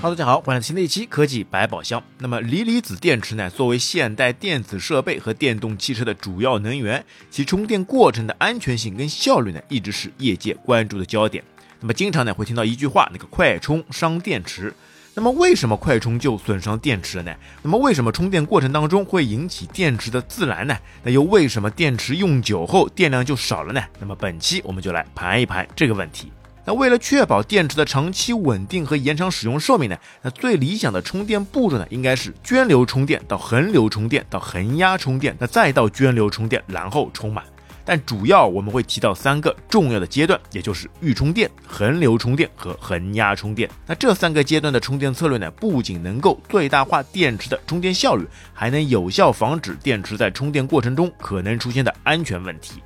哈喽，大家好，欢迎来到新的一期科技百宝箱。那么，锂离子电池呢，作为现代电子设备和电动汽车的主要能源，其充电过程的安全性跟效率呢，一直是业界关注的焦点。那么，经常呢会听到一句话，那个快充伤电池。那么，为什么快充就损伤电池了呢？那么，为什么充电过程当中会引起电池的自燃呢？那又为什么电池用久后电量就少了呢？那么，本期我们就来盘一盘这个问题。那为了确保电池的长期稳定和延长使用寿命呢，那最理想的充电步骤呢，应该是涓流充电到横流充电到恒压充电，那再到涓流充电，然后充满。但主要我们会提到三个重要的阶段，也就是预充电、横流充电和恒压充电。那这三个阶段的充电策略呢，不仅能够最大化电池的充电效率，还能有效防止电池在充电过程中可能出现的安全问题。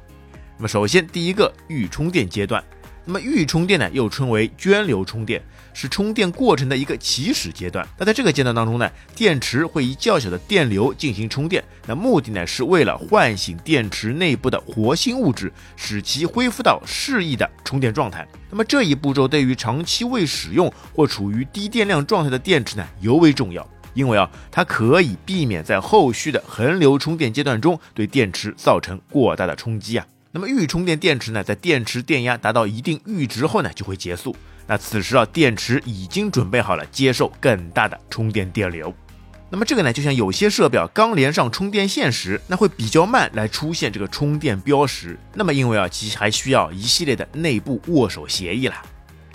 那么首先第一个预充电阶段。那么预充电呢，又称为涓流充电，是充电过程的一个起始阶段。那在这个阶段当中呢，电池会以较小的电流进行充电，那目的呢是为了唤醒电池内部的活性物质，使其恢复到适宜的充电状态。那么这一步骤对于长期未使用或处于低电量状态的电池呢尤为重要，因为啊，它可以避免在后续的横流充电阶段中对电池造成过大的冲击啊。那么预充电电池呢，在电池电压达到一定阈值后呢，就会结束。那此时啊，电池已经准备好了接受更大的充电电流。那么这个呢，就像有些设备啊刚连上充电线时，那会比较慢来出现这个充电标识。那么因为啊，其还需要一系列的内部握手协议啦。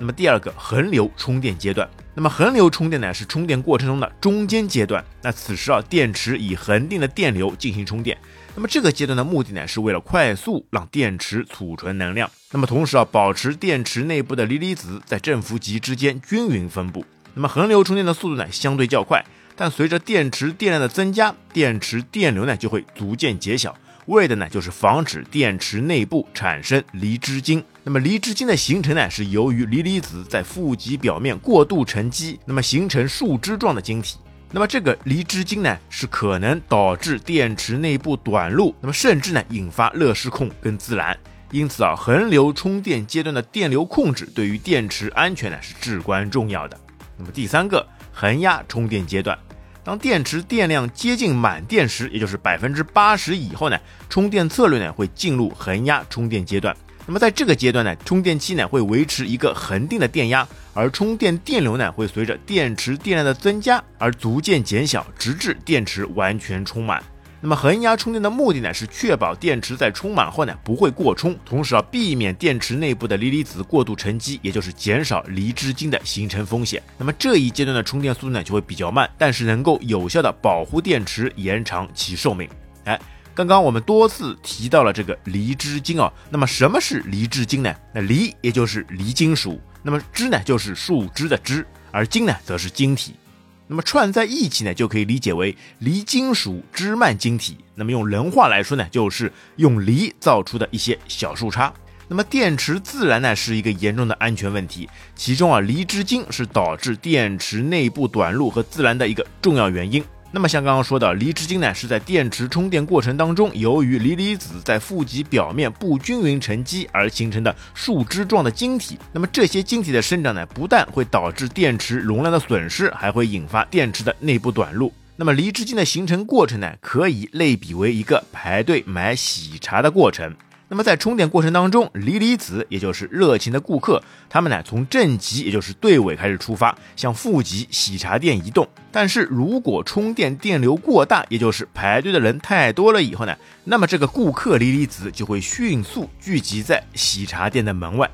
那么第二个横流充电阶段，那么横流充电呢，是充电过程中的中间阶段。那此时啊，电池以恒定的电流进行充电。那么这个阶段的目的呢，是为了快速让电池储存能量，那么同时啊，保持电池内部的锂离子在正负极之间均匀分布。那么横流充电的速度呢，相对较快，但随着电池电量的增加，电池电流呢就会逐渐减小，为的呢就是防止电池内部产生离支晶。那么离支晶的形成呢，是由于锂离子在负极表面过度沉积，那么形成树枝状的晶体。那么这个离支晶呢，是可能导致电池内部短路，那么甚至呢引发热失控跟自燃。因此啊，横流充电阶段的电流控制对于电池安全呢是至关重要的。那么第三个恒压充电阶段，当电池电量接近满电时，也就是百分之八十以后呢，充电策略呢会进入恒压充电阶段。那么在这个阶段呢，充电器呢会维持一个恒定的电压，而充电电流呢会随着电池电量的增加而逐渐减小，直至电池完全充满。那么恒压充电的目的呢是确保电池在充满后呢不会过充，同时啊避免电池内部的锂离子过度沉积，也就是减少离支晶的形成风险。那么这一阶段的充电速度呢就会比较慢，但是能够有效的保护电池，延长其寿命。哎。刚刚我们多次提到了这个离支晶啊，那么什么是离支晶呢？那锂也就是锂金属，那么支呢就是树枝的枝，而晶呢则是晶体，那么串在一起呢就可以理解为锂金属枝蔓晶体。那么用人话来说呢，就是用锂造出的一些小树杈。那么电池自燃呢是一个严重的安全问题，其中啊离支晶是导致电池内部短路和自燃的一个重要原因。那么像刚刚说的，离支晶呢是在电池充电过程当中，由于锂离子在负极表面不均匀沉积而形成的树枝状的晶体。那么这些晶体的生长呢，不但会导致电池容量的损失，还会引发电池的内部短路。那么离支晶的形成过程呢，可以类比为一个排队买喜茶的过程。那么在充电过程当中，锂离子也就是热情的顾客，他们呢从正极也就是队尾开始出发，向负极喜茶店移动。但是如果充电电流过大，也就是排队的人太多了以后呢，那么这个顾客锂离子就会迅速聚集在喜茶店的门外。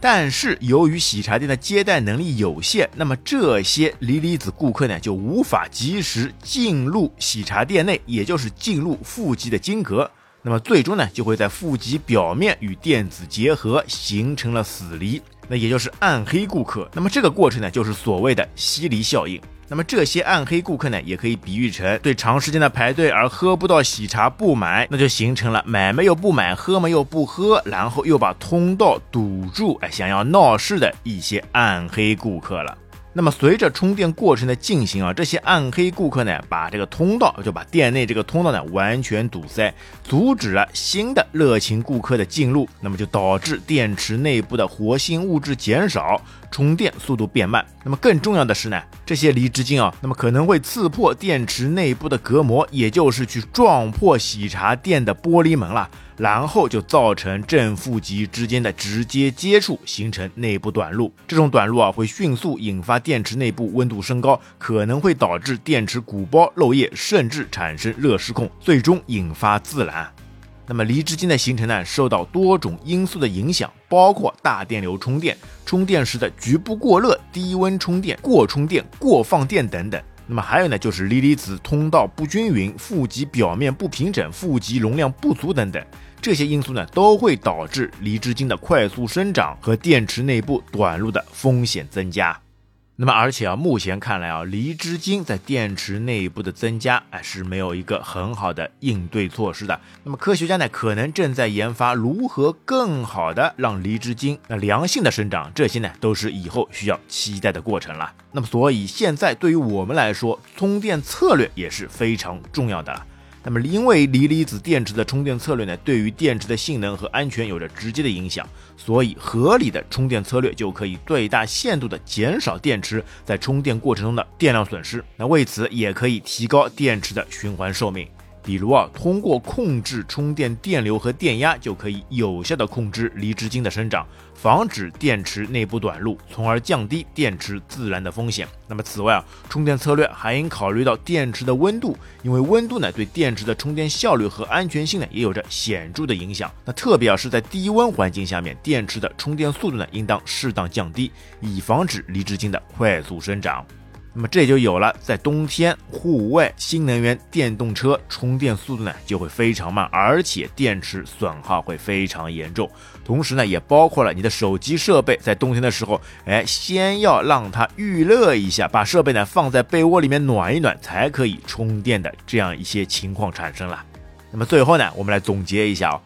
但是由于喜茶店的接待能力有限，那么这些锂离子顾客呢就无法及时进入喜茶店内，也就是进入负极的晶格。那么最终呢，就会在负极表面与电子结合，形成了死离，那也就是暗黑顾客。那么这个过程呢，就是所谓的吸离效应。那么这些暗黑顾客呢，也可以比喻成对长时间的排队而喝不到喜茶不买，那就形成了买没有不买，喝没有不喝，然后又把通道堵住，哎，想要闹事的一些暗黑顾客了。那么随着充电过程的进行啊，这些暗黑顾客呢，把这个通道就把店内这个通道呢完全堵塞，阻止了新的热情顾客的进入，那么就导致电池内部的活性物质减少，充电速度变慢。那么更重要的是呢，这些离子晶啊，那么可能会刺破电池内部的隔膜，也就是去撞破喜茶店的玻璃门了。然后就造成正负极之间的直接接触，形成内部短路。这种短路啊，会迅速引发电池内部温度升高，可能会导致电池鼓包漏液，甚至产生热失控，最终引发自燃。那么离子晶的形成呢，受到多种因素的影响，包括大电流充电、充电时的局部过热、低温充电、过充电、过放电等等。那么还有呢，就是锂离子通道不均匀、负极表面不平整、负极容量不足等等。这些因素呢，都会导致离子晶的快速生长和电池内部短路的风险增加。那么，而且啊，目前看来啊，离子晶在电池内部的增加，哎，是没有一个很好的应对措施的。那么，科学家呢，可能正在研发如何更好的让离子晶那良性的生长，这些呢，都是以后需要期待的过程了。那么，所以现在对于我们来说，充电策略也是非常重要的。那么，因为锂离子电池的充电策略呢，对于电池的性能和安全有着直接的影响，所以合理的充电策略就可以最大限度地减少电池在充电过程中的电量损失。那为此也可以提高电池的循环寿命。比如啊，通过控制充电电流和电压，就可以有效的控制离子晶的生长，防止电池内部短路，从而降低电池自燃的风险。那么此外啊，充电策略还应考虑到电池的温度，因为温度呢对电池的充电效率和安全性呢也有着显著的影响。那特别啊是在低温环境下面，电池的充电速度呢应当适当降低，以防止离子晶的快速生长。那么这就有了，在冬天户外新能源电动车充电速度呢就会非常慢，而且电池损耗会非常严重。同时呢，也包括了你的手机设备在冬天的时候，哎，先要让它预热一下，把设备呢放在被窝里面暖一暖，才可以充电的这样一些情况产生了。那么最后呢，我们来总结一下啊。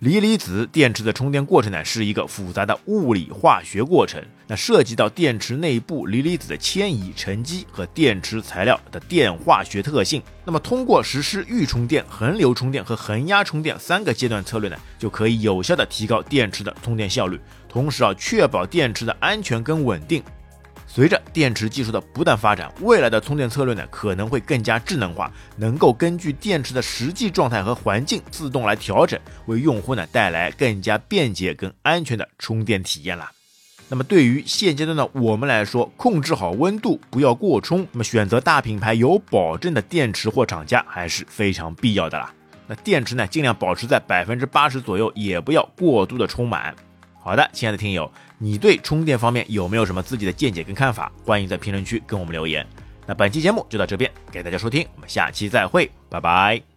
锂离子电池的充电过程呢，是一个复杂的物理化学过程，那涉及到电池内部锂离子的迁移、沉积和电池材料的电化学特性。那么，通过实施预充电、恒流充电和恒压充电三个阶段策略呢，就可以有效的提高电池的充电效率，同时啊，确保电池的安全跟稳定。随着电池技术的不断发展，未来的充电策略呢可能会更加智能化，能够根据电池的实际状态和环境自动来调整，为用户呢带来更加便捷、更安全的充电体验了。那么对于现阶段的我们来说，控制好温度，不要过充，那么选择大品牌有保证的电池或厂家还是非常必要的啦。那电池呢，尽量保持在百分之八十左右，也不要过度的充满。好的，亲爱的听友，你对充电方面有没有什么自己的见解跟看法？欢迎在评论区跟我们留言。那本期节目就到这边，感谢大家收听，我们下期再会，拜拜。